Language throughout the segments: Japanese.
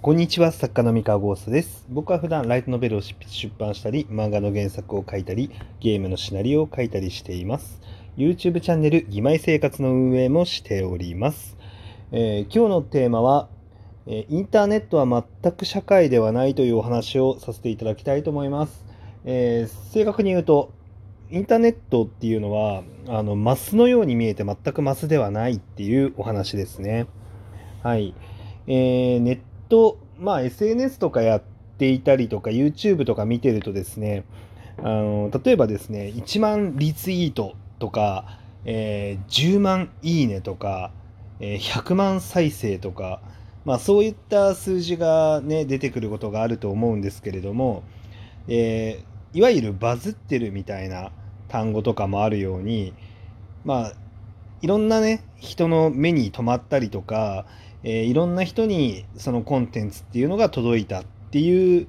こんにちは、作家の三河ゴーストです。僕は普段ライトノベルを執筆出版したり、漫画の原作を書いたり、ゲームのシナリオを書いたりしています。YouTube チャンネル、義妹生活の運営もしております。えー今日のテーマは、えインターネットは全く社会ではないというお話をさせていただきたいと思います。えー正確に言うと、インターネットっていうのは、あの、マスのように見えて全くマスではないっていうお話ですね。はい。えーネット、まあ SNS とかやっていたりとか YouTube とか見てるとですね、あの例えばですね、1万リツイートとか、えー10万いいねとか、えー100万再生とか、まあそういった数字がね、出てくることがあると思うんですけれども、えーいわゆるバズってるみたいな単語とかもあるように、まあ、いろんなね、人の目に留まったりとか、えーいろんな人にそのコンテンツっていうのが届いたっていう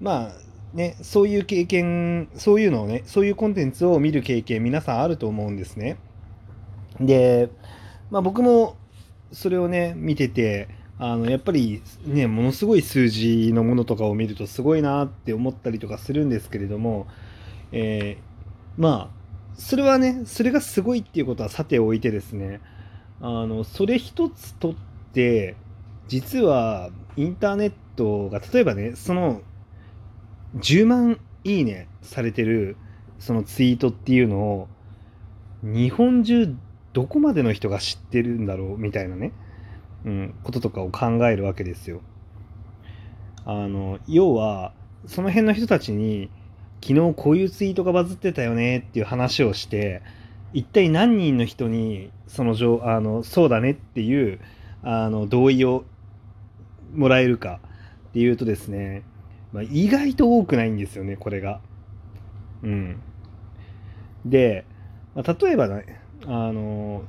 まあねそういう経験そういうのをねそういうコンテンツを見る経験皆さんあると思うんですね。で、まあ、僕もそれをね見ててあのやっぱりねものすごい数字のものとかを見るとすごいなって思ったりとかするんですけれども、えーまあそれはねそれがすごいっていうことはさておいてですねあのそれ一つとって実はインターネットが例えばねその10万いいねされてるそのツイートっていうのを日本中どこまでの人が知ってるんだろうみたいなね、うん、こととかを考えるわけですよ。あの要はその辺の人たちに昨日こういうツイートがバズってたよねっていう話をして一体何人の人にそのあのそうだねっていうあの同意をもらえるかっていうとですね、まあ、意外と多くないんですよねこれが。うん、で、まあ、例えばねあの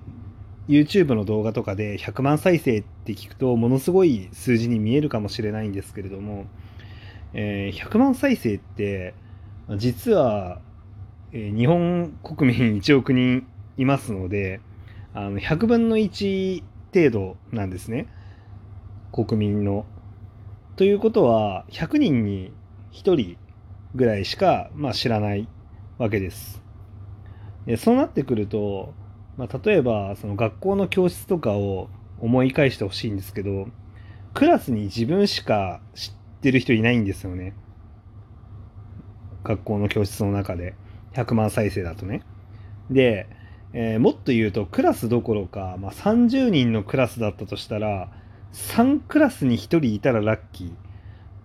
YouTube の動画とかで100万再生って聞くとものすごい数字に見えるかもしれないんですけれども、えー100万再生って実は、えー日本国民1億人いますのであの100分の1程度なんですね国民の。ということは100人に1人ぐらいしか、まあ、知らないわけです。でそうなってくると、まあ、例えばその学校の教室とかを思い返してほしいんですけどクラスに自分しか知ってる人いないんですよね。学校の教室の中で100万再生だとね。で、えーもっと言うとクラスどころか、まあ、30人のクラスだったとしたら3クラスに1人いたらラッキー、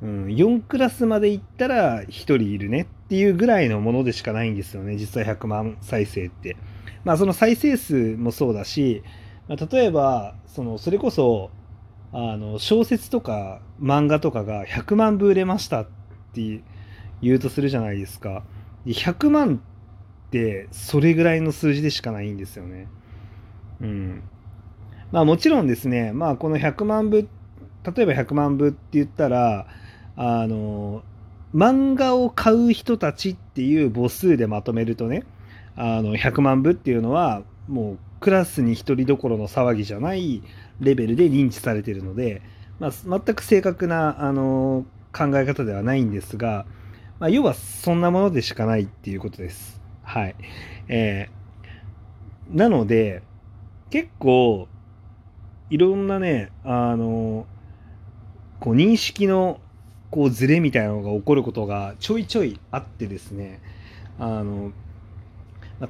うん、4クラスまで行ったら1人いるねっていうぐらいのものでしかないんですよね実際100万再生って。まあその再生数もそうだし、まあ例えばそのそれこそあの小説とか漫画とかが100万部売れましたって言うとするじゃないですか。で100万ってそれぐらいの数字でしかないんですよね。うん。まあもちろんですね、まあこの100万部、例えば100万部って言ったら、あの、漫画を買う人たちっていう母数でまとめるとね、あの、100万部っていうのは、もうクラスに1人どころの騒ぎじゃないレベルで認知されてるので、まあ、全く正確な、あの、考え方ではないんですが、まあ、要はそんなものでしかないっていうことです。はい。えーなので、結構、いろんなね、あの、こう認識のこうズレみたいなのが起こることがちょいちょいあってですね、あの、ま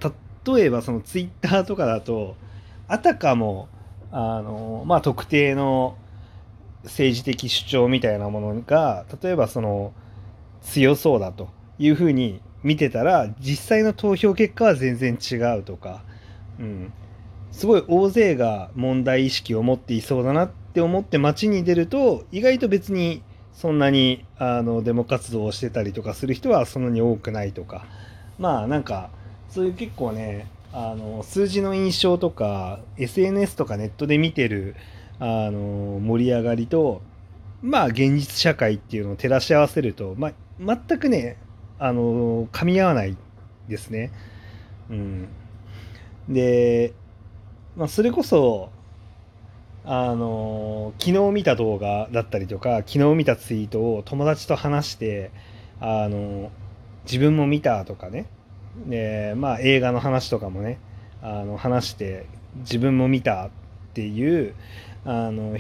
例えばそのツイッターとかだと、あたかも、あの、まあ、特定の政治的主張みたいなものが、例えばその、強そうだというふうに見てたら、実際の投票結果は全然違うとか、うん、すごい大勢が問題意識を持っていそうだなって思って街に出ると意外と別にそんなにあのデモ活動をしてたりとかする人はそんなに多くないとか。まあなんかそういう結構ねあの数字の印象とか SNS とかネットで見てるあの盛り上がりとまあ現実社会っていうのを照らし合わせると、まあ、全くねあの噛み合わないですね。うん、で、まあ、それこそあの昨日見た動画だったりとか昨日見たツイートを友達と話してあの自分も見たとかねでまあ映画の話とかもねあの話して自分も見たっていうあの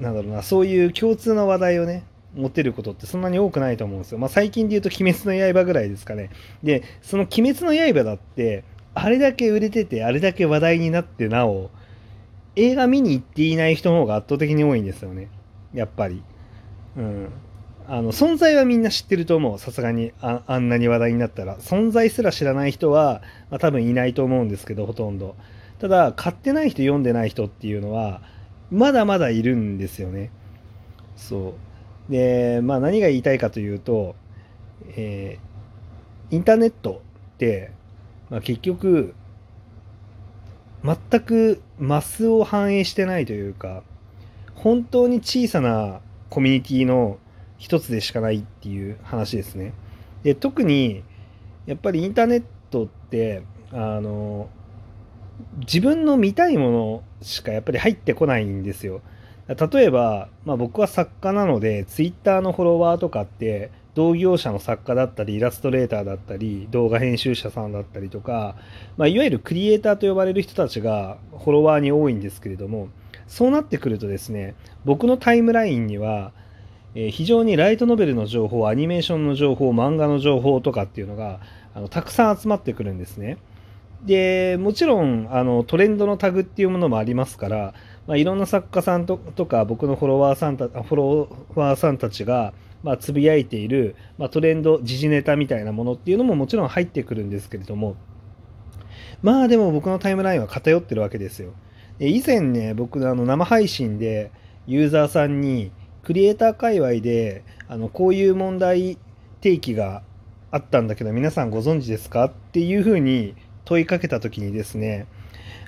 なんだろうなそういう共通の話題をね持てることってそんなに多くないと思うんですよ。まあ、最近で言うと「鬼滅の刃」ぐらいですかね。でその「鬼滅の刃」だってあれだけ売れててあれだけ話題になってなお映画見に行っていない人の方が圧倒的に多いんですよね。やっぱり。うん。あの存在はみんな知ってると思う。さすがにああんなに話題になったら。存在すら知らない人は、まあ、多分いないと思うんですけどほとんど。ただ買ってない人読んでない人っていうのはまだまだいるんですよね。そう。でまあ何が言いたいかというと、えー、インターネットって、まあ、結局全くマスを反映してないというか本当に小さなコミュニティの一つでしかないっていう話ですね。で特にやっぱりインターネットってあの自分の見たいものしかやっぱり入ってこないんですよ。例えば、まあ、僕は作家なのでツイッターのフォロワーとかって同業者の作家だったりイラストレーターだったり動画編集者さんだったりとか、まあ、いわゆるクリエイターと呼ばれる人たちがフォロワーに多いんですけれどもそうなってくるとですね僕のタイムラインには、え非常にライトノベルの情報アニメーションの情報漫画の情報とかっていうのがあのたくさん集まってくるんですね。でもちろんあのトレンドのタグっていうものもありますから、まあ、いろんな作家さんとか僕のフォロワーさんたフォロワーさんたちがま、つぶやいている、まあ、トレンド時事ネタみたいなものっていうのももちろん入ってくるんですけれどもまあでも僕のタイムラインは偏ってるわけですよ。で以前ね僕あの生配信でユーザーさんにクリエイター界隈であのこういう問題提起があったんだけど皆さんご存知ですか？っていうふうに問いかけた時にですね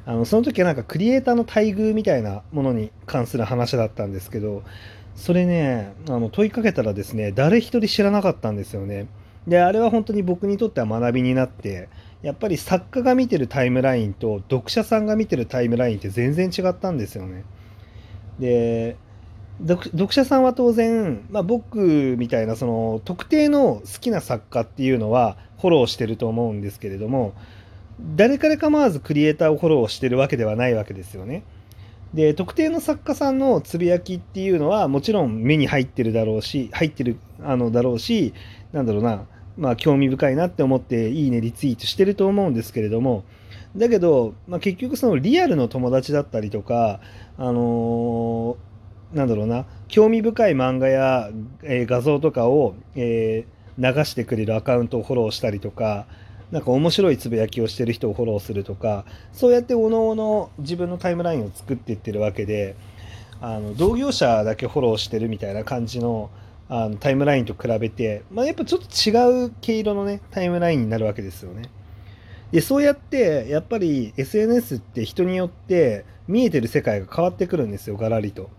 あのその時はなんかクリエイターの待遇みたいなものに関する話だったんですけどそれねあの問いかけたらですね誰一人知らなかったんですよね。であれは本当に僕にとっては学びになってやっぱり作家が見てるタイムラインと読者さんが見てるタイムラインって全然違ったんですよね。で読者さんは当然、まあ、僕みたいなその特定の好きな作家っていうのはフォローしてると思うんですけれども誰から構わずクリエイターをフォローしてるわけではないわけですよね。で特定の作家さんのつぶやきっていうのはもちろん目に入ってるだろうし入ってるあのだろうしなんだろうなまあ興味深いなって思っていいねリツイートしてると思うんですけれどもだけど、まあ、結局そのリアルの友達だったりとかあのー、なんだろうな興味深い漫画や、えー、画像とかを、えー、流してくれるアカウントをフォローしたりとかなんか面白いつぶやきをしてる人をフォローするとかそうやっておのおの自分のタイムラインを作っていってるわけであの同業者だけフォローしてるみたいな感じのあのタイムラインと比べて、まあ、やっぱちょっと違う毛色のねタイムラインになるわけですよね。でそうやってやっぱり SNS って人によって見えてる世界が変わってくるんですよガラリと。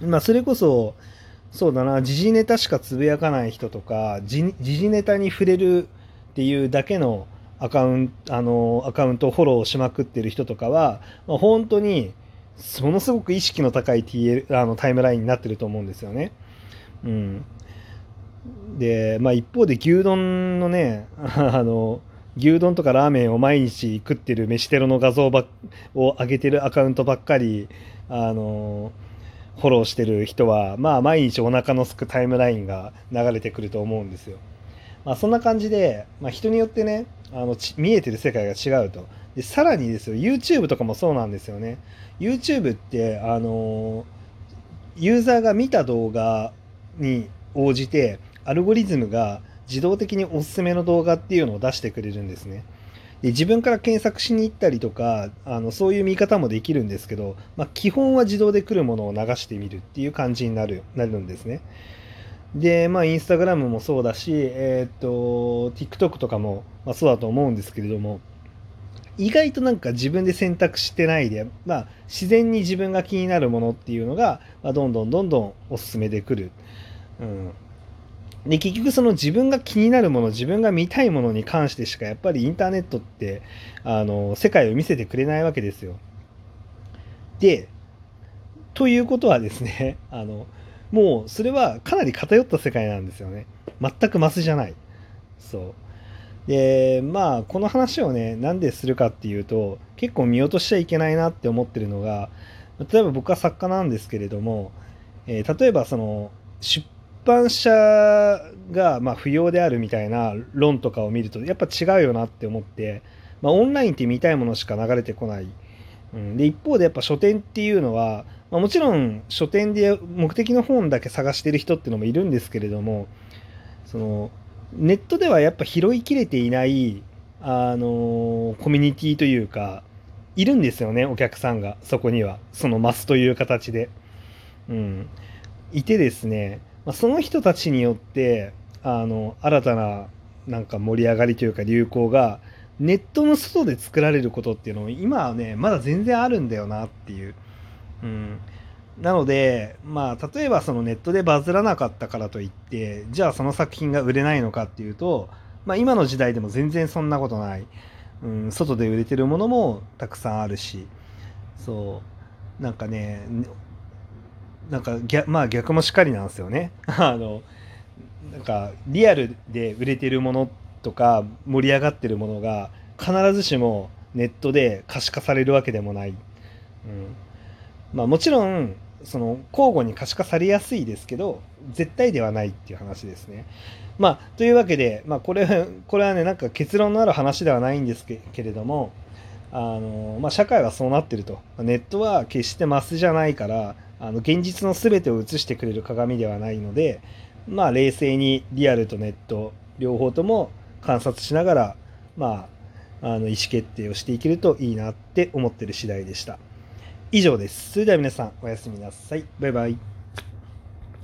まあそれこそそうだな時事ネタしかつぶやかない人とか時事ネタに触れるっていうだけのアカウントあのアカウントをフォローしまくってる人とかは、まあ、本当にものすごく意識の高い TL あのタイムラインになってると思うんですよね。うん、で、まあ、一方で牛丼のね あの牛丼とかラーメンを毎日食ってる飯テロの画像ばを上げてるアカウントばっかりあのフォローしてる人はまあ毎日お腹のすくタイムラインが流れてくると思うんですよ。まあ、そんな感じで、まあ、人によってねあの見えてる世界が違うと。でさらにですよ YouTube とかもそうなんですよね。YouTube ってあのユーザーが見た動画に応じてアルゴリズムが自動的におすすめの動画っていうのを出してくれるんですね。で自分から検索しに行ったりとかあのそういう見方もできるんですけど、まあ、基本は自動で来るものを流してみるっていう感じになるなるんですね。で、まあ、インスタグラムもそうだし、えっ、ー、と、TikTok とかも、まあ、そうだと思うんですけれども、意外となんか自分で選択してないで、まあ、自然に自分が気になるものっていうのが、まあ、どんどんどんどんおすすめでくる。うん。で、結局その自分が気になるもの、自分が見たいものに関してしか、やっぱりインターネットって、あの、世界を見せてくれないわけですよ。で、ということはですね あのもうそれはかなり偏った世界なんですよね。全くマスじゃない。そう。でまあこの話をねなんでするかっていうと結構見落としちゃいけないなって思ってるのが例えば僕は作家なんですけれども、えー、例えばその出版社がま不要であるみたいな論とかを見るとやっぱ違うよなって思って、まあ、オンラインって見たいものしか流れてこない、うん、で一方でやっぱ書店っていうのは、まあ、もちろん書店で目的の本だけ探してる人っていうのもいるんですけれどもそのネットではやっぱ拾いきれていないあのコミュニティというかいるんですよねお客さんがそこにはそのマスという形で。うん、いてですねまあ、その人たちによってあの新たななんか盛り上がりというか流行がネットの外で作られることっていうのも今はねまだ全然あるんだよなっていう。うん、なのでまあ例えばそのネットでバズらなかったからといってじゃあその作品が売れないのかっていうと、まあ、今の時代でも全然そんなことない、うん、外で売れてるものもたくさんあるし。そう。なんかねなんか逆,、まあ、逆もしかりなんですよね。あのなんかリアルで売れてるものとか盛り上がってるものが必ずしもネットで可視化されるわけでもない。うん。まあ、もちろんその交互に可視化されやすいですけど絶対ではないっていう話ですね。まあ、というわけで、まあ、これこれはねなんか結論のある話ではないんですけれどもあの、まあ、社会はそうなってるとネットは決してマスじゃないからあの現実の全てを映してくれる鏡ではないので、まあ、冷静にリアルとネット両方とも観察しながら、まあ、あの意思決定をしていけるといいなって思ってる次第でした。以上です。それでは皆さんおやすみなさい。バイバイ。